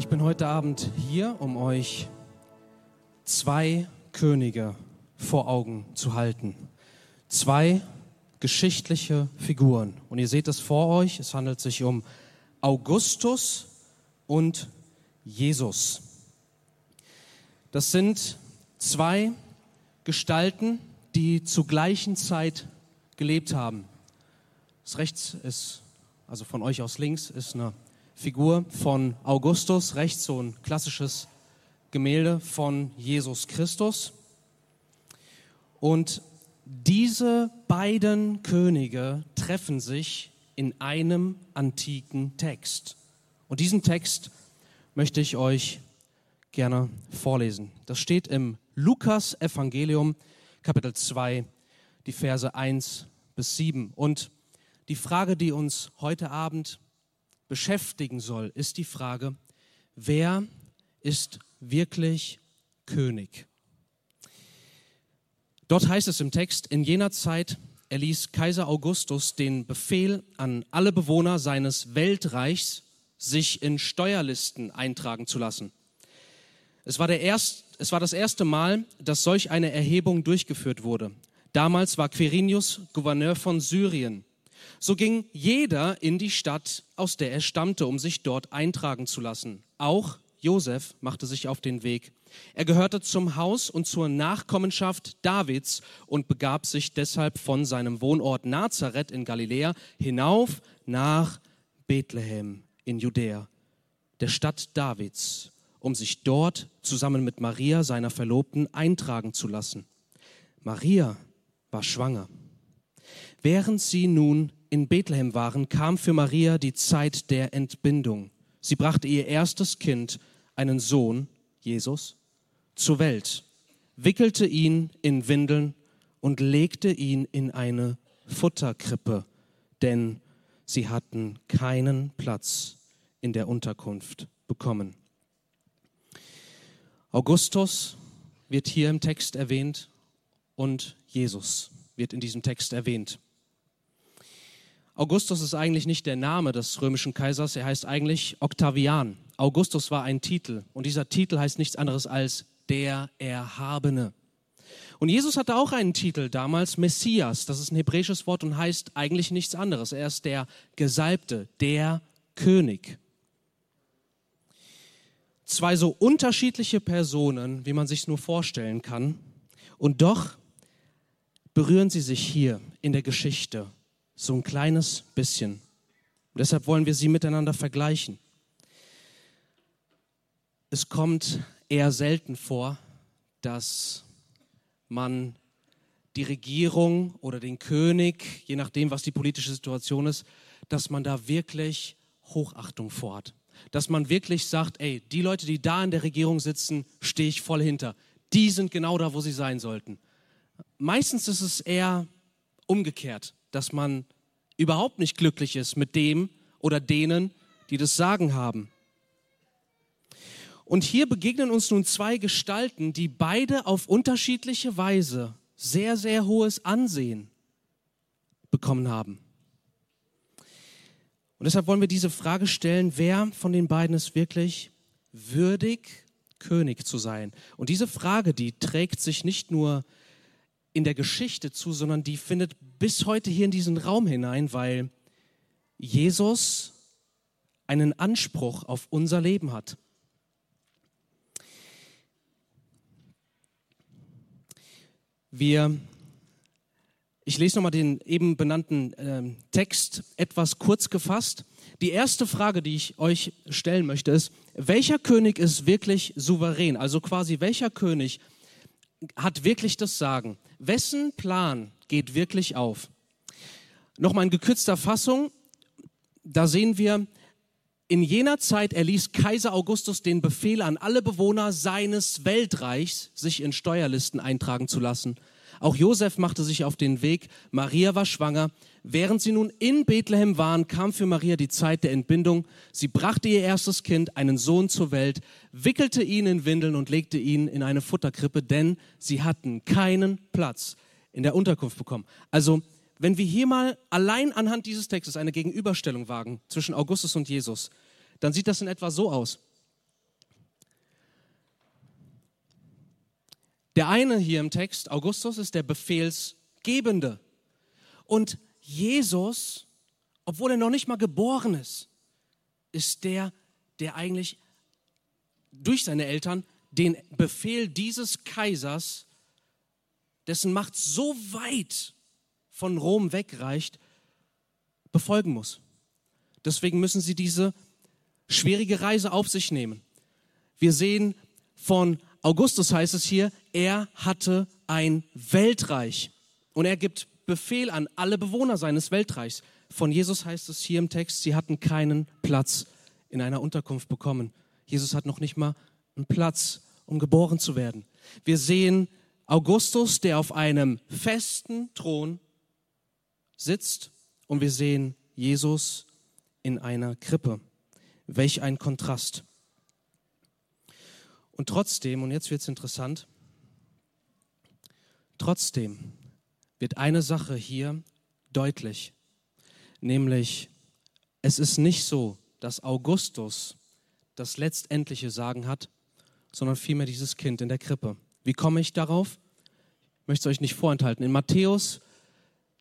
Ich bin heute Abend hier, um euch zwei Könige vor Augen zu halten. Zwei geschichtliche Figuren. Und ihr seht es vor euch, es handelt sich um Augustus und Jesus. Das sind zwei Gestalten, die zur gleichen Zeit gelebt haben. Das rechts ist, also von euch aus links, ist eine Figur von Augustus, rechts so ein klassisches Gemälde von Jesus Christus. Und diese beiden Könige treffen sich in einem antiken Text. Und diesen Text möchte ich euch gerne vorlesen. Das steht im Lukas Evangelium Kapitel 2, die Verse 1 bis 7. Und die Frage, die uns heute Abend beschäftigen soll, ist die Frage, wer ist wirklich König? Dort heißt es im Text, in jener Zeit erließ Kaiser Augustus den Befehl an alle Bewohner seines Weltreichs, sich in Steuerlisten eintragen zu lassen. Es war, der erst, es war das erste Mal, dass solch eine Erhebung durchgeführt wurde. Damals war Quirinius Gouverneur von Syrien. So ging jeder in die Stadt, aus der er stammte, um sich dort eintragen zu lassen. Auch Josef machte sich auf den Weg. Er gehörte zum Haus und zur Nachkommenschaft Davids und begab sich deshalb von seinem Wohnort Nazareth in Galiläa hinauf nach Bethlehem in Judäa, der Stadt Davids, um sich dort zusammen mit Maria, seiner Verlobten, eintragen zu lassen. Maria war schwanger. Während sie nun in Bethlehem waren, kam für Maria die Zeit der Entbindung. Sie brachte ihr erstes Kind, einen Sohn, Jesus, zur Welt, wickelte ihn in Windeln und legte ihn in eine Futterkrippe, denn sie hatten keinen Platz in der Unterkunft bekommen. Augustus wird hier im Text erwähnt und Jesus wird in diesem Text erwähnt. Augustus ist eigentlich nicht der Name des römischen Kaisers, er heißt eigentlich Octavian. Augustus war ein Titel und dieser Titel heißt nichts anderes als der Erhabene. Und Jesus hatte auch einen Titel damals, Messias. Das ist ein hebräisches Wort und heißt eigentlich nichts anderes. Er ist der Gesalbte, der König. Zwei so unterschiedliche Personen, wie man sich nur vorstellen kann. Und doch berühren sie sich hier in der Geschichte so ein kleines bisschen. Und deshalb wollen wir sie miteinander vergleichen. Es kommt eher selten vor, dass man die Regierung oder den König, je nachdem, was die politische Situation ist, dass man da wirklich Hochachtung vorhat. Dass man wirklich sagt, ey, die Leute, die da in der Regierung sitzen, stehe ich voll hinter. Die sind genau da, wo sie sein sollten. Meistens ist es eher umgekehrt dass man überhaupt nicht glücklich ist mit dem oder denen, die das Sagen haben. Und hier begegnen uns nun zwei Gestalten, die beide auf unterschiedliche Weise sehr, sehr hohes Ansehen bekommen haben. Und deshalb wollen wir diese Frage stellen, wer von den beiden ist wirklich würdig, König zu sein? Und diese Frage, die trägt sich nicht nur in der Geschichte zu, sondern die findet bis heute hier in diesen Raum hinein, weil Jesus einen Anspruch auf unser Leben hat. Wir, ich lese nochmal den eben benannten äh, Text etwas kurz gefasst. Die erste Frage, die ich euch stellen möchte, ist, welcher König ist wirklich souverän? Also quasi, welcher König hat wirklich das Sagen? Wessen Plan geht wirklich auf? Nochmal in gekürzter Fassung, da sehen wir, in jener Zeit erließ Kaiser Augustus den Befehl an alle Bewohner seines Weltreichs, sich in Steuerlisten eintragen zu lassen. Auch Josef machte sich auf den Weg. Maria war schwanger. Während sie nun in Bethlehem waren, kam für Maria die Zeit der Entbindung. Sie brachte ihr erstes Kind, einen Sohn, zur Welt, wickelte ihn in Windeln und legte ihn in eine Futterkrippe, denn sie hatten keinen Platz in der Unterkunft bekommen. Also, wenn wir hier mal allein anhand dieses Textes eine Gegenüberstellung wagen zwischen Augustus und Jesus, dann sieht das in etwa so aus. Der eine hier im Text, Augustus, ist der Befehlsgebende. Und Jesus, obwohl er noch nicht mal geboren ist, ist der, der eigentlich durch seine Eltern den Befehl dieses Kaisers, dessen Macht so weit von Rom wegreicht, befolgen muss. Deswegen müssen sie diese schwierige Reise auf sich nehmen. Wir sehen von Augustus heißt es hier, er hatte ein Weltreich und er gibt Befehl an alle Bewohner seines Weltreichs. Von Jesus heißt es hier im Text, sie hatten keinen Platz in einer Unterkunft bekommen. Jesus hat noch nicht mal einen Platz, um geboren zu werden. Wir sehen Augustus, der auf einem festen Thron sitzt und wir sehen Jesus in einer Krippe. Welch ein Kontrast. Und trotzdem, und jetzt wird es interessant, trotzdem wird eine Sache hier deutlich, nämlich es ist nicht so, dass Augustus das letztendliche Sagen hat, sondern vielmehr dieses Kind in der Krippe. Wie komme ich darauf? Ich möchte es euch nicht vorenthalten. In Matthäus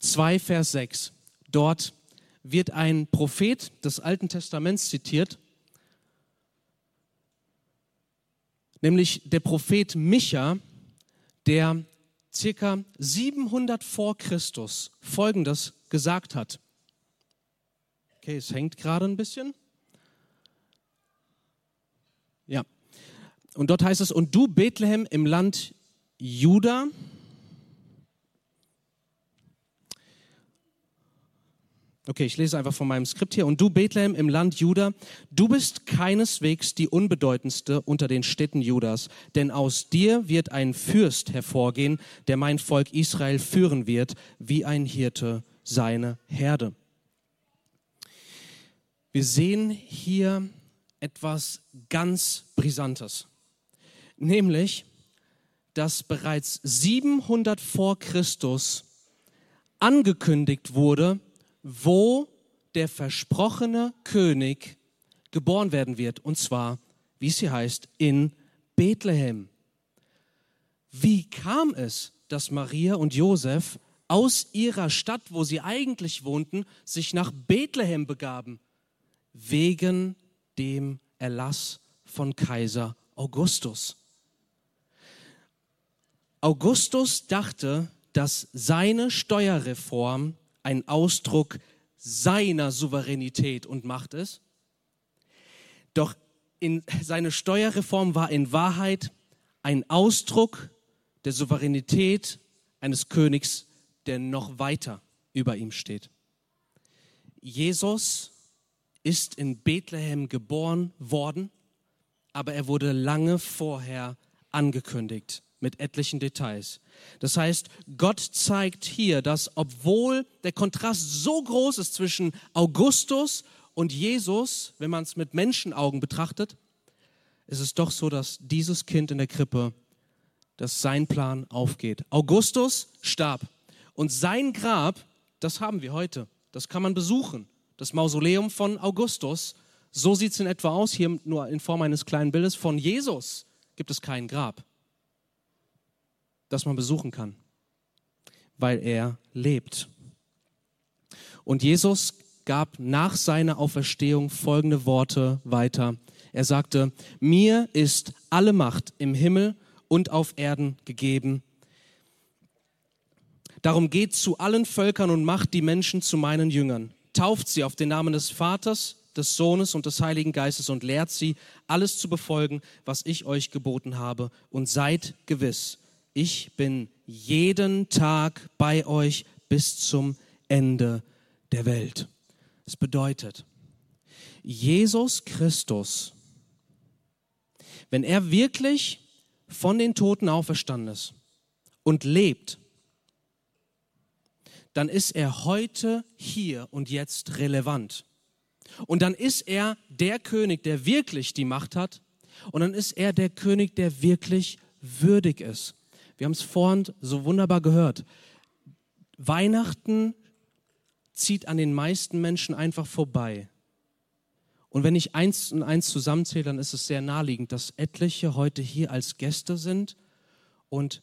2, Vers 6, dort wird ein Prophet des Alten Testaments zitiert, nämlich der Prophet Micha, der circa 700 vor Christus Folgendes gesagt hat. Okay, es hängt gerade ein bisschen. Ja. Und dort heißt es, und du Bethlehem im Land Juda, Okay, ich lese einfach von meinem Skript hier. Und du, Bethlehem im Land Juda, du bist keineswegs die unbedeutendste unter den Städten Judas, denn aus dir wird ein Fürst hervorgehen, der mein Volk Israel führen wird, wie ein Hirte seine Herde. Wir sehen hier etwas ganz Brisantes, nämlich, dass bereits 700 vor Christus angekündigt wurde, wo der versprochene König geboren werden wird. Und zwar, wie es hier heißt, in Bethlehem. Wie kam es, dass Maria und Josef aus ihrer Stadt, wo sie eigentlich wohnten, sich nach Bethlehem begaben? Wegen dem Erlass von Kaiser Augustus. Augustus dachte, dass seine Steuerreform ein Ausdruck seiner Souveränität und Macht ist. Doch in, seine Steuerreform war in Wahrheit ein Ausdruck der Souveränität eines Königs, der noch weiter über ihm steht. Jesus ist in Bethlehem geboren worden, aber er wurde lange vorher angekündigt mit etlichen Details. Das heißt, Gott zeigt hier, dass obwohl der Kontrast so groß ist zwischen Augustus und Jesus, wenn man es mit Menschenaugen betrachtet, ist es doch so, dass dieses Kind in der Krippe, dass sein Plan aufgeht. Augustus starb und sein Grab, das haben wir heute. Das kann man besuchen. Das Mausoleum von Augustus. So sieht es in etwa aus, hier nur in Form eines kleinen Bildes. Von Jesus gibt es kein Grab das man besuchen kann, weil er lebt. Und Jesus gab nach seiner Auferstehung folgende Worte weiter. Er sagte, mir ist alle Macht im Himmel und auf Erden gegeben. Darum geht zu allen Völkern und macht die Menschen zu meinen Jüngern. Tauft sie auf den Namen des Vaters, des Sohnes und des Heiligen Geistes und lehrt sie, alles zu befolgen, was ich euch geboten habe. Und seid gewiss, ich bin jeden Tag bei euch bis zum Ende der Welt. Das bedeutet, Jesus Christus, wenn er wirklich von den Toten auferstanden ist und lebt, dann ist er heute hier und jetzt relevant. Und dann ist er der König, der wirklich die Macht hat. Und dann ist er der König, der wirklich würdig ist. Wir haben es vorhin so wunderbar gehört. Weihnachten zieht an den meisten Menschen einfach vorbei. Und wenn ich eins und eins zusammenzähle, dann ist es sehr naheliegend, dass etliche heute hier als Gäste sind Und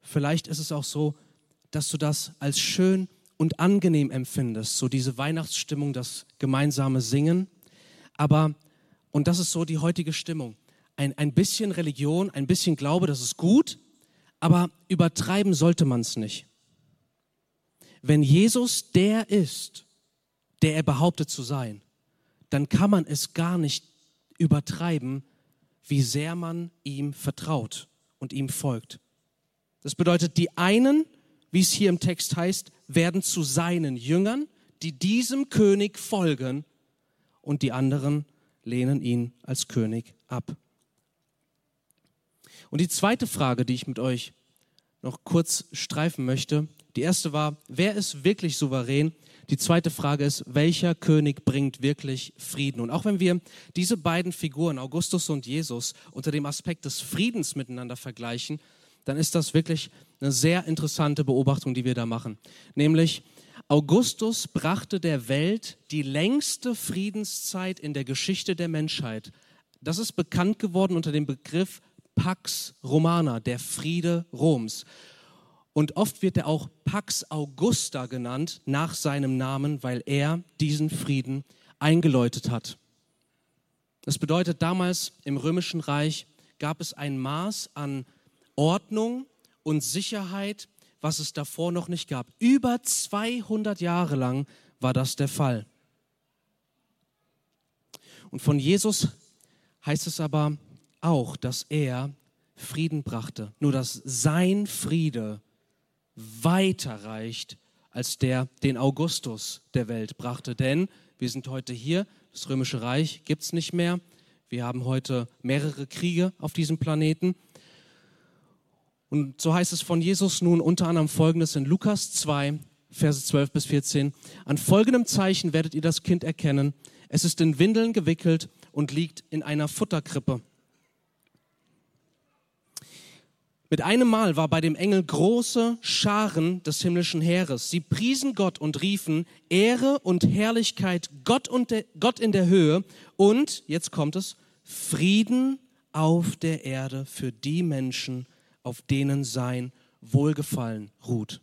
vielleicht ist es auch so, dass du das als schön und angenehm empfindest, so diese Weihnachtsstimmung, das gemeinsame Singen. Aber, und das ist so die heutige Stimmung, ein, ein bisschen Religion, ein bisschen Glaube, das ist gut, aber übertreiben sollte man es nicht. Wenn Jesus der ist, der er behauptet zu sein, dann kann man es gar nicht übertreiben, wie sehr man ihm vertraut und ihm folgt. Das bedeutet, die einen, wie es hier im Text heißt, werden zu seinen Jüngern, die diesem König folgen, und die anderen lehnen ihn als König ab. Und die zweite Frage, die ich mit euch noch kurz streifen möchte, die erste war, wer ist wirklich souverän? Die zweite Frage ist, welcher König bringt wirklich Frieden? Und auch wenn wir diese beiden Figuren, Augustus und Jesus, unter dem Aspekt des Friedens miteinander vergleichen, dann ist das wirklich eine sehr interessante Beobachtung, die wir da machen. Nämlich, Augustus brachte der Welt die längste Friedenszeit in der Geschichte der Menschheit. Das ist bekannt geworden unter dem Begriff Pax Romana, der Friede Roms. Und oft wird er auch Pax Augusta genannt nach seinem Namen, weil er diesen Frieden eingeläutet hat. Das bedeutet, damals im Römischen Reich gab es ein Maß an Ordnung und Sicherheit, was es davor noch nicht gab. Über 200 Jahre lang war das der Fall. Und von Jesus heißt es aber auch, dass er Frieden brachte. Nur dass sein Friede weiter reicht als der, den Augustus der Welt brachte. Denn wir sind heute hier, das Römische Reich gibt es nicht mehr. Wir haben heute mehrere Kriege auf diesem Planeten. Und so heißt es von Jesus nun unter anderem folgendes in Lukas 2, Verse 12 bis 14. An folgendem Zeichen werdet ihr das Kind erkennen. Es ist in Windeln gewickelt und liegt in einer Futterkrippe. Mit einem Mal war bei dem Engel große Scharen des himmlischen Heeres. Sie priesen Gott und riefen Ehre und Herrlichkeit Gott, und de, Gott in der Höhe und, jetzt kommt es, Frieden auf der Erde für die Menschen, auf denen sein Wohlgefallen ruht.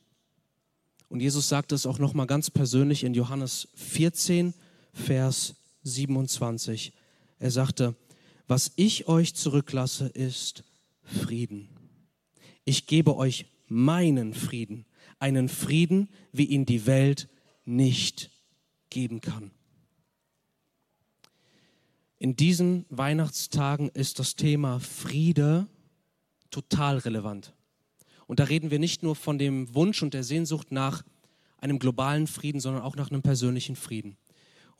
Und Jesus sagt es auch noch mal ganz persönlich in Johannes 14, Vers 27. Er sagte, was ich euch zurücklasse, ist Frieden. Ich gebe euch meinen Frieden, einen Frieden, wie ihn die Welt nicht geben kann. In diesen Weihnachtstagen ist das Thema Friede total relevant. Und da reden wir nicht nur von dem Wunsch und der Sehnsucht nach einem globalen Frieden, sondern auch nach einem persönlichen Frieden.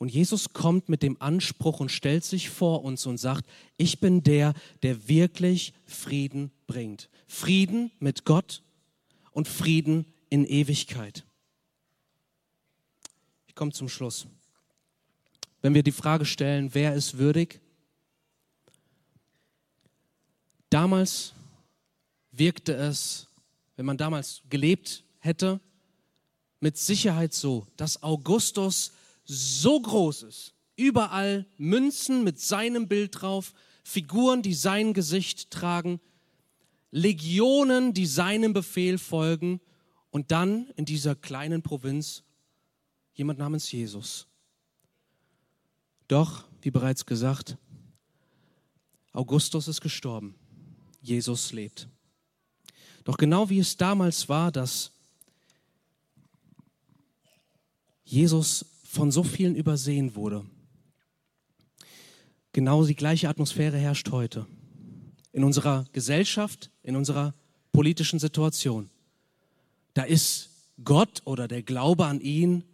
Und Jesus kommt mit dem Anspruch und stellt sich vor uns und sagt, ich bin der, der wirklich Frieden bringt. Frieden mit Gott und Frieden in Ewigkeit. Ich komme zum Schluss. Wenn wir die Frage stellen, wer ist würdig? Damals wirkte es, wenn man damals gelebt hätte, mit Sicherheit so, dass Augustus so groß ist, überall Münzen mit seinem Bild drauf, Figuren, die sein Gesicht tragen, Legionen, die seinem Befehl folgen und dann in dieser kleinen Provinz jemand namens Jesus. Doch, wie bereits gesagt, Augustus ist gestorben, Jesus lebt. Doch genau wie es damals war, dass Jesus von so vielen übersehen wurde, genau die gleiche Atmosphäre herrscht heute. In unserer Gesellschaft, in unserer politischen Situation. Da ist Gott oder der Glaube an ihn,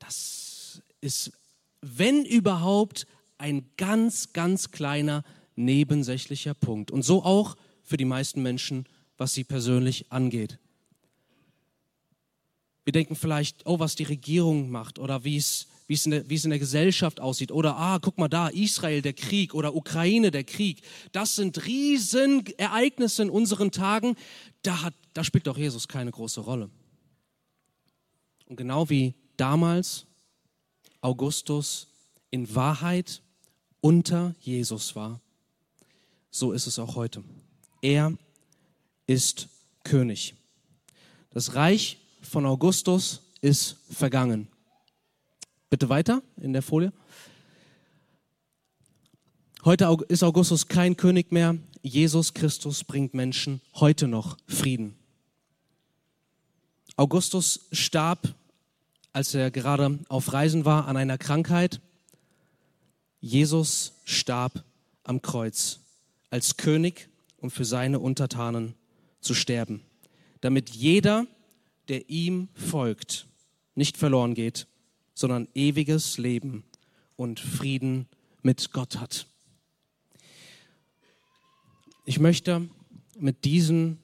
das ist, wenn überhaupt, ein ganz, ganz kleiner nebensächlicher Punkt. Und so auch für die meisten Menschen was sie persönlich angeht. Wir denken vielleicht, oh, was die Regierung macht oder wie es, wie es, in der, wie es in der Gesellschaft aussieht. Oder, ah, guck mal da, Israel, der Krieg oder Ukraine, der Krieg. Das sind Riesenereignisse in unseren Tagen. Da, hat, da spielt doch Jesus keine große Rolle. Und genau wie damals Augustus in Wahrheit unter Jesus war, so ist es auch heute. Er ist König. Das Reich von Augustus ist vergangen. Bitte weiter in der Folie. Heute ist Augustus kein König mehr. Jesus Christus bringt Menschen heute noch Frieden. Augustus starb, als er gerade auf Reisen war, an einer Krankheit. Jesus starb am Kreuz als König, um für seine Untertanen zu sterben, damit jeder, der ihm folgt, nicht verloren geht, sondern ewiges Leben und Frieden mit Gott hat. Ich möchte mit diesen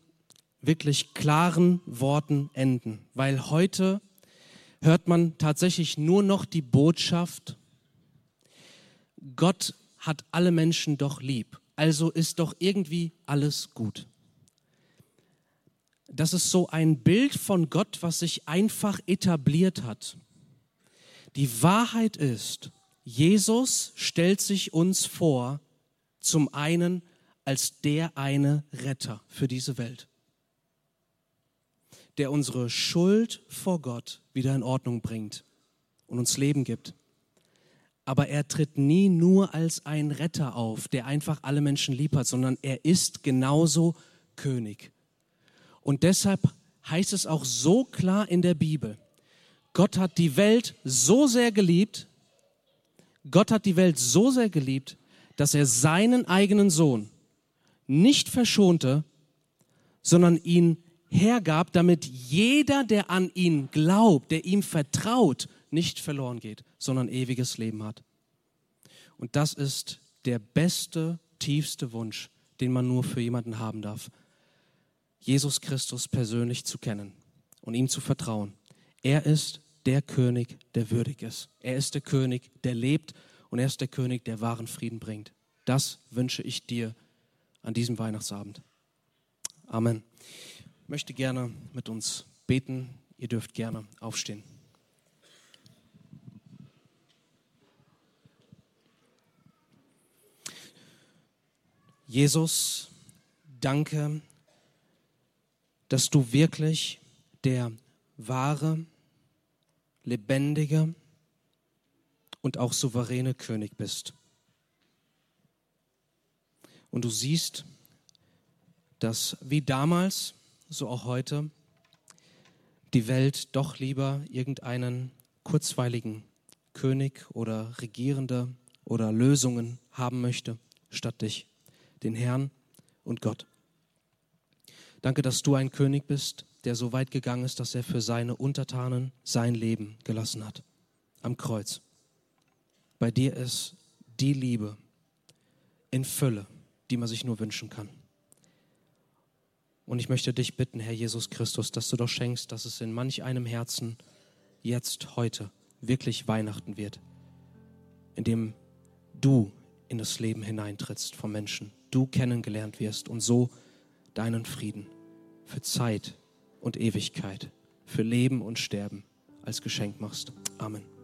wirklich klaren Worten enden, weil heute hört man tatsächlich nur noch die Botschaft, Gott hat alle Menschen doch lieb, also ist doch irgendwie alles gut. Das ist so ein Bild von Gott, was sich einfach etabliert hat. Die Wahrheit ist, Jesus stellt sich uns vor, zum einen als der eine Retter für diese Welt, der unsere Schuld vor Gott wieder in Ordnung bringt und uns Leben gibt. Aber er tritt nie nur als ein Retter auf, der einfach alle Menschen lieb hat, sondern er ist genauso König. Und deshalb heißt es auch so klar in der Bibel, Gott hat die Welt so sehr geliebt, Gott hat die Welt so sehr geliebt, dass er seinen eigenen Sohn nicht verschonte, sondern ihn hergab, damit jeder, der an ihn glaubt, der ihm vertraut, nicht verloren geht, sondern ewiges Leben hat. Und das ist der beste, tiefste Wunsch, den man nur für jemanden haben darf. Jesus Christus persönlich zu kennen und ihm zu vertrauen. Er ist der König, der würdig ist. Er ist der König, der lebt und er ist der König, der wahren Frieden bringt. Das wünsche ich dir an diesem Weihnachtsabend. Amen. Ich möchte gerne mit uns beten. Ihr dürft gerne aufstehen. Jesus, danke, dass du wirklich der wahre, lebendige und auch souveräne König bist. Und du siehst, dass wie damals, so auch heute, die Welt doch lieber irgendeinen kurzweiligen König oder Regierende oder Lösungen haben möchte, statt dich, den Herrn und Gott. Danke, dass du ein König bist, der so weit gegangen ist, dass er für seine Untertanen sein Leben gelassen hat. Am Kreuz. Bei dir ist die Liebe in Fülle, die man sich nur wünschen kann. Und ich möchte dich bitten, Herr Jesus Christus, dass du doch schenkst, dass es in manch einem Herzen jetzt, heute, wirklich Weihnachten wird, in dem du in das Leben hineintrittst vom Menschen, du kennengelernt wirst und so deinen Frieden für Zeit und Ewigkeit, für Leben und Sterben als Geschenk machst. Amen.